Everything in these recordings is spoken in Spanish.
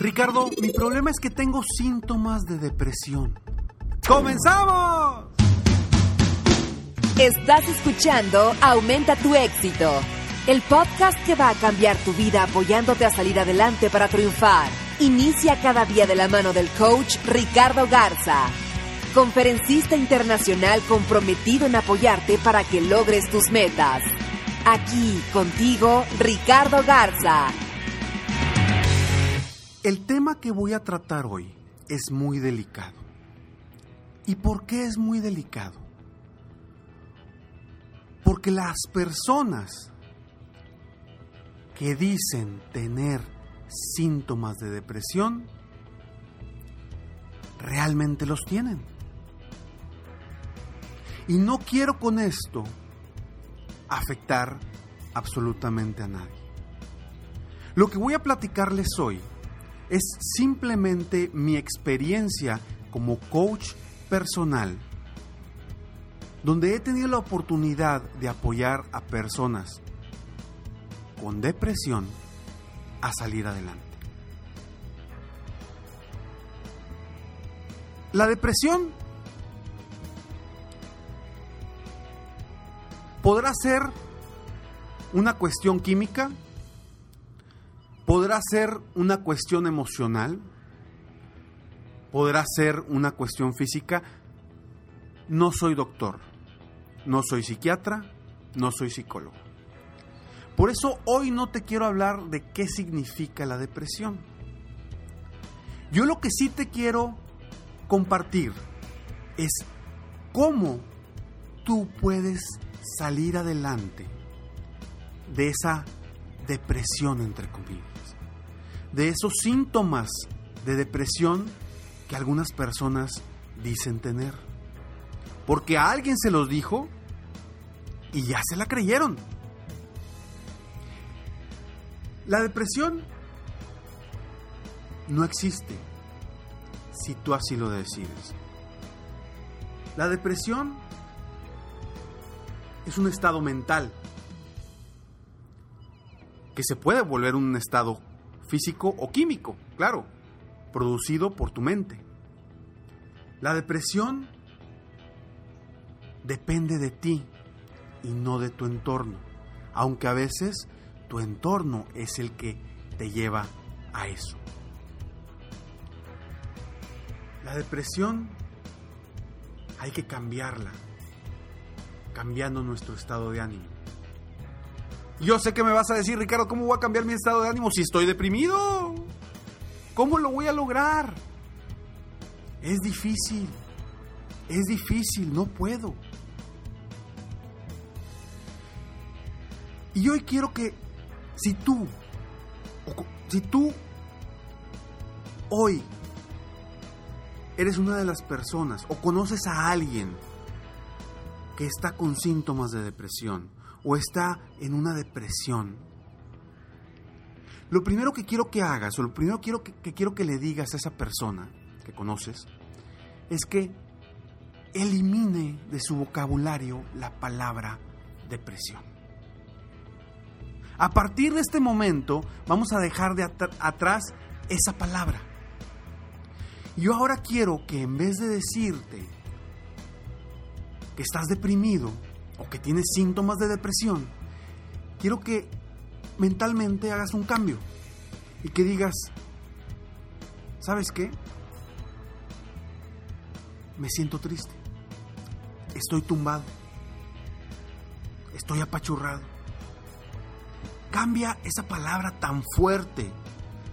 Ricardo, mi problema es que tengo síntomas de depresión. ¡Comenzamos! Estás escuchando Aumenta tu éxito, el podcast que va a cambiar tu vida apoyándote a salir adelante para triunfar. Inicia cada día de la mano del coach Ricardo Garza, conferencista internacional comprometido en apoyarte para que logres tus metas. Aquí contigo, Ricardo Garza. El tema que voy a tratar hoy es muy delicado. ¿Y por qué es muy delicado? Porque las personas que dicen tener síntomas de depresión realmente los tienen. Y no quiero con esto afectar absolutamente a nadie. Lo que voy a platicarles hoy es simplemente mi experiencia como coach personal, donde he tenido la oportunidad de apoyar a personas con depresión a salir adelante. La depresión podrá ser una cuestión química, podrá ser una cuestión emocional, podrá ser una cuestión física. No soy doctor, no soy psiquiatra, no soy psicólogo. Por eso hoy no te quiero hablar de qué significa la depresión. Yo lo que sí te quiero compartir es cómo tú puedes salir adelante de esa depresión, entre comillas, de esos síntomas de depresión que algunas personas dicen tener. Porque a alguien se los dijo y ya se la creyeron. La depresión no existe si tú así lo decides. La depresión es un estado mental que se puede volver un estado físico o químico, claro, producido por tu mente. La depresión depende de ti y no de tu entorno, aunque a veces tu entorno es el que te lleva a eso. La depresión hay que cambiarla, cambiando nuestro estado de ánimo. Yo sé que me vas a decir, Ricardo, ¿cómo voy a cambiar mi estado de ánimo si estoy deprimido? ¿Cómo lo voy a lograr? Es difícil, es difícil, no puedo. Y hoy quiero que si tú, si tú hoy eres una de las personas o conoces a alguien que está con síntomas de depresión o está en una depresión, lo primero que quiero que hagas o lo primero que quiero que le digas a esa persona que conoces es que elimine de su vocabulario la palabra depresión. A partir de este momento vamos a dejar de atrás esa palabra. Yo ahora quiero que en vez de decirte que estás deprimido o que tienes síntomas de depresión, quiero que mentalmente hagas un cambio y que digas, ¿sabes qué? Me siento triste. Estoy tumbado. Estoy apachurrado. Cambia esa palabra tan fuerte,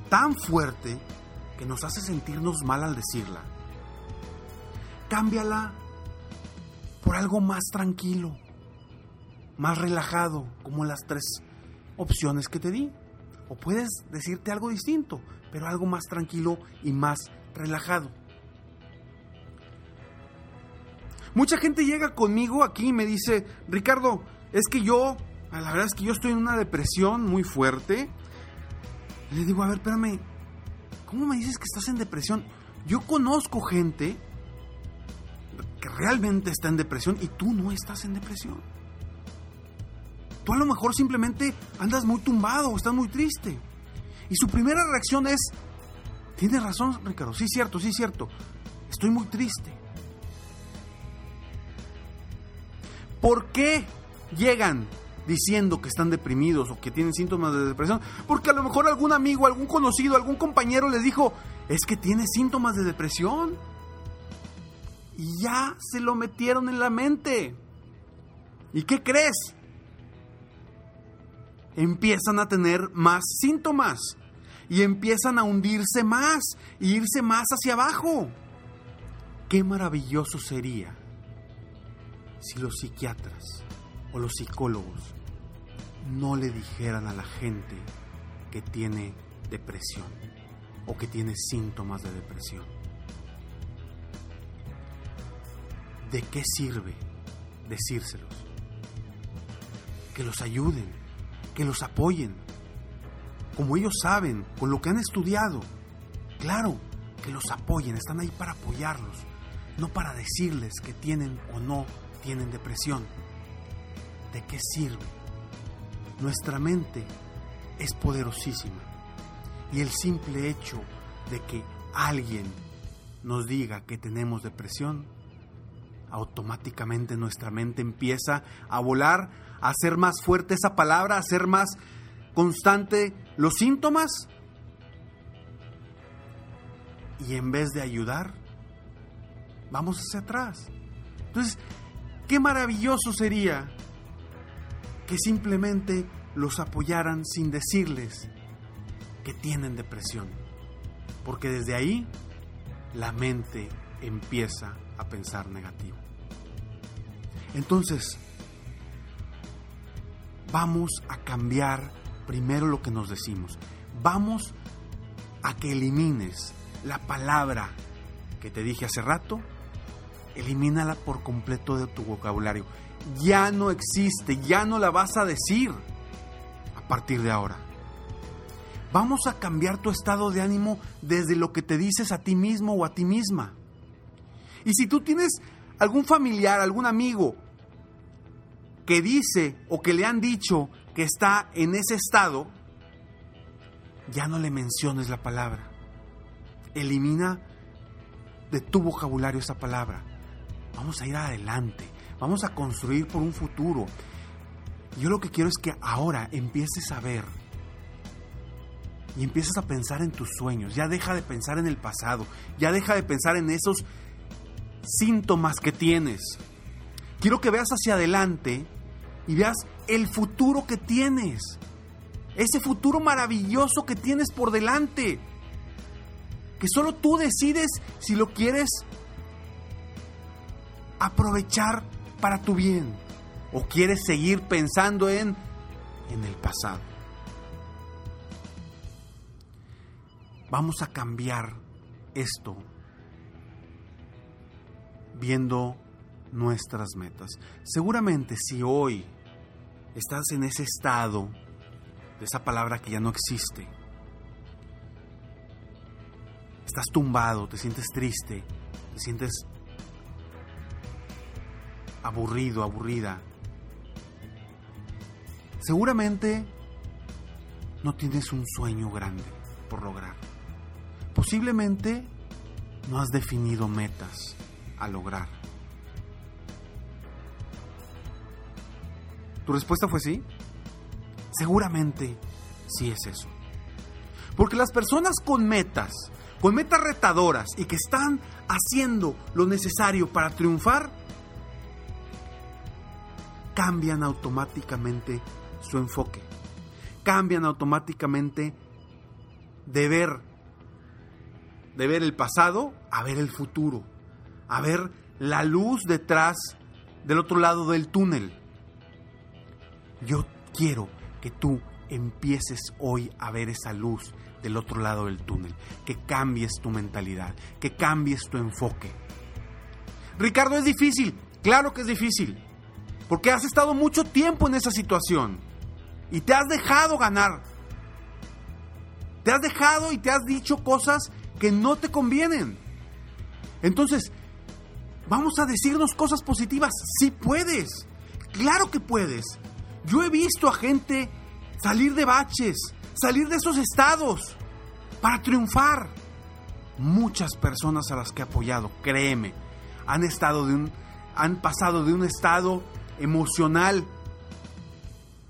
tan fuerte, que nos hace sentirnos mal al decirla. Cámbiala por algo más tranquilo, más relajado, como las tres opciones que te di. O puedes decirte algo distinto, pero algo más tranquilo y más relajado. Mucha gente llega conmigo aquí y me dice, Ricardo, es que yo, la verdad es que yo estoy en una depresión muy fuerte. Le digo, a ver, espérame, ¿cómo me dices que estás en depresión? Yo conozco gente que realmente está en depresión y tú no estás en depresión. Tú a lo mejor simplemente andas muy tumbado o estás muy triste. Y su primera reacción es, tienes razón Ricardo, sí cierto, sí cierto, estoy muy triste. ¿Por qué llegan diciendo que están deprimidos o que tienen síntomas de depresión? Porque a lo mejor algún amigo, algún conocido, algún compañero les dijo, es que tiene síntomas de depresión. Y ya se lo metieron en la mente. ¿Y qué crees? Empiezan a tener más síntomas y empiezan a hundirse más e irse más hacia abajo. Qué maravilloso sería si los psiquiatras o los psicólogos no le dijeran a la gente que tiene depresión o que tiene síntomas de depresión. ¿De qué sirve decírselos? Que los ayuden, que los apoyen, como ellos saben, con lo que han estudiado. Claro, que los apoyen, están ahí para apoyarlos, no para decirles que tienen o no tienen depresión. ¿De qué sirve? Nuestra mente es poderosísima y el simple hecho de que alguien nos diga que tenemos depresión, automáticamente nuestra mente empieza a volar, a hacer más fuerte esa palabra, a hacer más constante los síntomas. Y en vez de ayudar, vamos hacia atrás. Entonces, Qué maravilloso sería que simplemente los apoyaran sin decirles que tienen depresión. Porque desde ahí la mente empieza a pensar negativo. Entonces, vamos a cambiar primero lo que nos decimos. Vamos a que elimines la palabra que te dije hace rato elimínala por completo de tu vocabulario. Ya no existe, ya no la vas a decir a partir de ahora. Vamos a cambiar tu estado de ánimo desde lo que te dices a ti mismo o a ti misma. Y si tú tienes algún familiar, algún amigo que dice o que le han dicho que está en ese estado, ya no le menciones la palabra. Elimina de tu vocabulario esa palabra. Vamos a ir adelante, vamos a construir por un futuro. Yo lo que quiero es que ahora empieces a ver y empieces a pensar en tus sueños. Ya deja de pensar en el pasado, ya deja de pensar en esos síntomas que tienes. Quiero que veas hacia adelante y veas el futuro que tienes. Ese futuro maravilloso que tienes por delante. Que solo tú decides si lo quieres aprovechar para tu bien? ¿O quieres seguir pensando en, en el pasado? Vamos a cambiar esto viendo nuestras metas. Seguramente si hoy estás en ese estado de esa palabra que ya no existe, estás tumbado, te sientes triste, te sientes aburrido, aburrida. Seguramente no tienes un sueño grande por lograr. Posiblemente no has definido metas a lograr. ¿Tu respuesta fue sí? Seguramente sí es eso. Porque las personas con metas, con metas retadoras y que están haciendo lo necesario para triunfar, cambian automáticamente su enfoque. Cambian automáticamente de ver de ver el pasado a ver el futuro, a ver la luz detrás del otro lado del túnel. Yo quiero que tú empieces hoy a ver esa luz del otro lado del túnel, que cambies tu mentalidad, que cambies tu enfoque. Ricardo, es difícil, claro que es difícil, porque has estado mucho tiempo en esa situación y te has dejado ganar. Te has dejado y te has dicho cosas que no te convienen. Entonces, vamos a decirnos cosas positivas. Sí puedes. Claro que puedes. Yo he visto a gente salir de baches, salir de esos estados para triunfar. Muchas personas a las que he apoyado, créeme, han estado de un han pasado de un estado emocional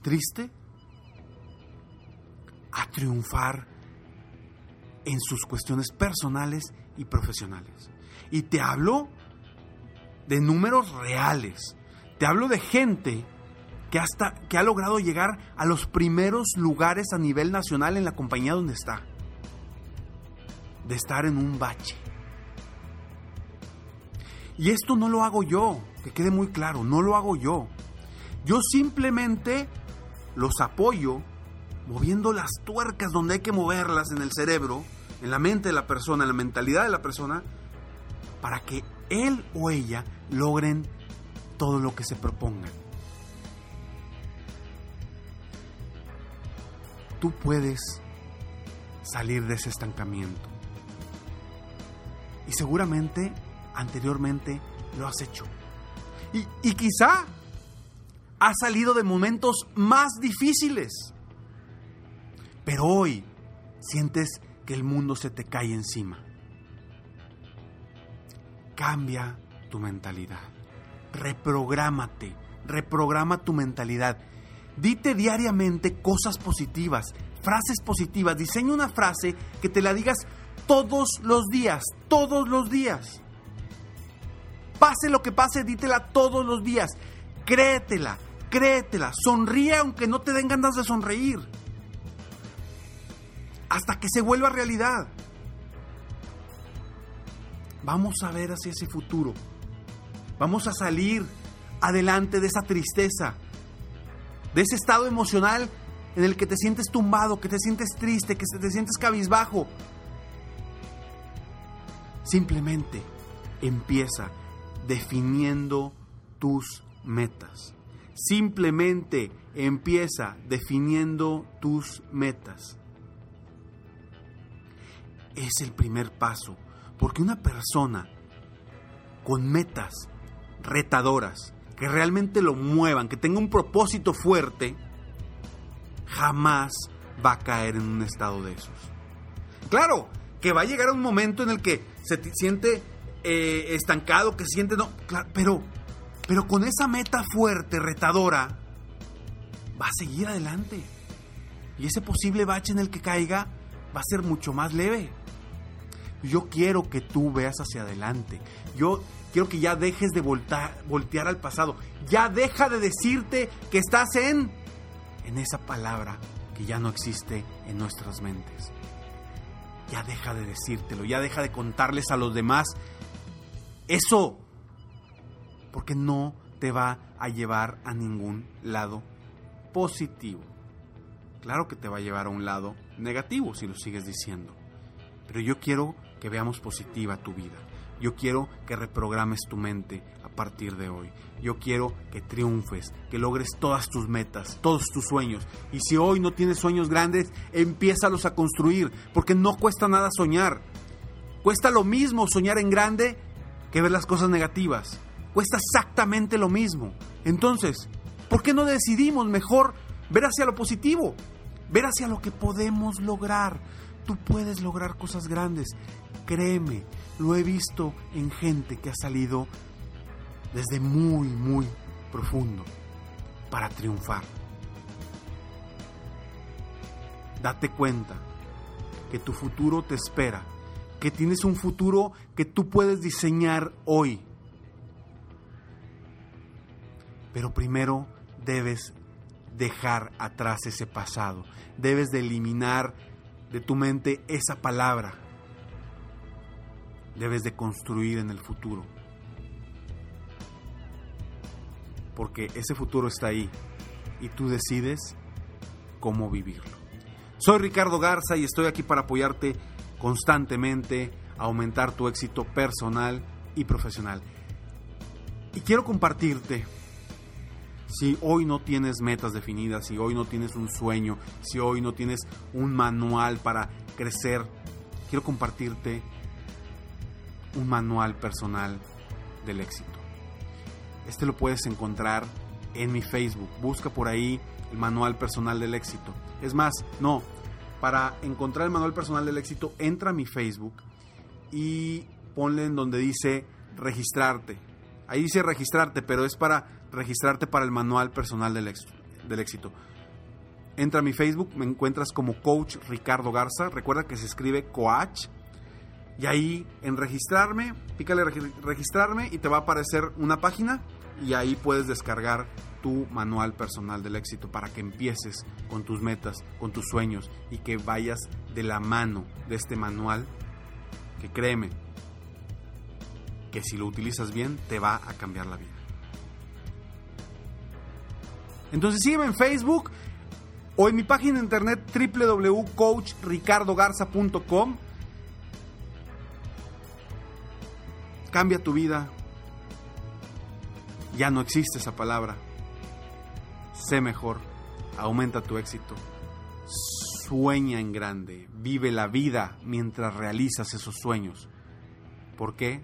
triste a triunfar en sus cuestiones personales y profesionales. Y te hablo de números reales. Te hablo de gente que, hasta, que ha logrado llegar a los primeros lugares a nivel nacional en la compañía donde está. De estar en un bache. Y esto no lo hago yo, que quede muy claro, no lo hago yo. Yo simplemente los apoyo moviendo las tuercas donde hay que moverlas en el cerebro en la mente de la persona, en la mentalidad de la persona, para que él o ella logren todo lo que se propongan. Tú puedes salir de ese estancamiento. Y seguramente anteriormente lo has hecho. Y, y quizá has salido de momentos más difíciles. Pero hoy sientes que el mundo se te cae encima. Cambia tu mentalidad. Reprográmate. Reprograma tu mentalidad. Dite diariamente cosas positivas, frases positivas. Diseña una frase que te la digas todos los días, todos los días. Pase lo que pase, dítela todos los días. Créetela, créetela. Sonríe aunque no te den ganas de sonreír hasta que se vuelva realidad. Vamos a ver hacia ese futuro. Vamos a salir adelante de esa tristeza, de ese estado emocional en el que te sientes tumbado, que te sientes triste, que te sientes cabizbajo. Simplemente empieza definiendo tus metas. Simplemente empieza definiendo tus metas es el primer paso, porque una persona con metas retadoras, que realmente lo muevan, que tenga un propósito fuerte, jamás va a caer en un estado de esos. Claro, que va a llegar un momento en el que se siente eh, estancado, que siente no, pero, pero con esa meta fuerte, retadora, va a seguir adelante. Y ese posible bache en el que caiga va a ser mucho más leve. Yo quiero que tú veas hacia adelante. Yo quiero que ya dejes de voltear al pasado. Ya deja de decirte que estás en, en esa palabra que ya no existe en nuestras mentes. Ya deja de decírtelo, ya deja de contarles a los demás eso, porque no te va a llevar a ningún lado positivo. Claro que te va a llevar a un lado negativo si lo sigues diciendo, pero yo quiero que veamos positiva tu vida. Yo quiero que reprogrames tu mente a partir de hoy. Yo quiero que triunfes, que logres todas tus metas, todos tus sueños. Y si hoy no tienes sueños grandes, empiézalos a construir, porque no cuesta nada soñar. Cuesta lo mismo soñar en grande que ver las cosas negativas. Cuesta exactamente lo mismo. Entonces, ¿por qué no decidimos mejor ver hacia lo positivo? Ver hacia lo que podemos lograr. Tú puedes lograr cosas grandes. Créeme, lo he visto en gente que ha salido desde muy, muy profundo para triunfar. date cuenta que tu futuro te espera, que tienes un futuro que tú puedes diseñar hoy. Pero primero debes dejar atrás ese pasado, debes de eliminar de tu mente esa palabra, debes de construir en el futuro. Porque ese futuro está ahí y tú decides cómo vivirlo. Soy Ricardo Garza y estoy aquí para apoyarte constantemente a aumentar tu éxito personal y profesional. Y quiero compartirte, si hoy no tienes metas definidas, si hoy no tienes un sueño, si hoy no tienes un manual para crecer, quiero compartirte un manual personal del éxito. Este lo puedes encontrar en mi Facebook. Busca por ahí el manual personal del éxito. Es más, no, para encontrar el manual personal del éxito, entra a mi Facebook y ponle en donde dice registrarte. Ahí dice registrarte, pero es para registrarte para el manual personal del éxito. Entra a mi Facebook, me encuentras como Coach Ricardo Garza. Recuerda que se escribe Coach. Y ahí en registrarme, pícale registrarme y te va a aparecer una página y ahí puedes descargar tu manual personal del éxito para que empieces con tus metas, con tus sueños y que vayas de la mano de este manual que créeme que si lo utilizas bien te va a cambiar la vida. Entonces sígueme en Facebook o en mi página de internet www.coachricardogarza.com. Cambia tu vida, ya no existe esa palabra. Sé mejor, aumenta tu éxito, sueña en grande, vive la vida mientras realizas esos sueños. ¿Por qué?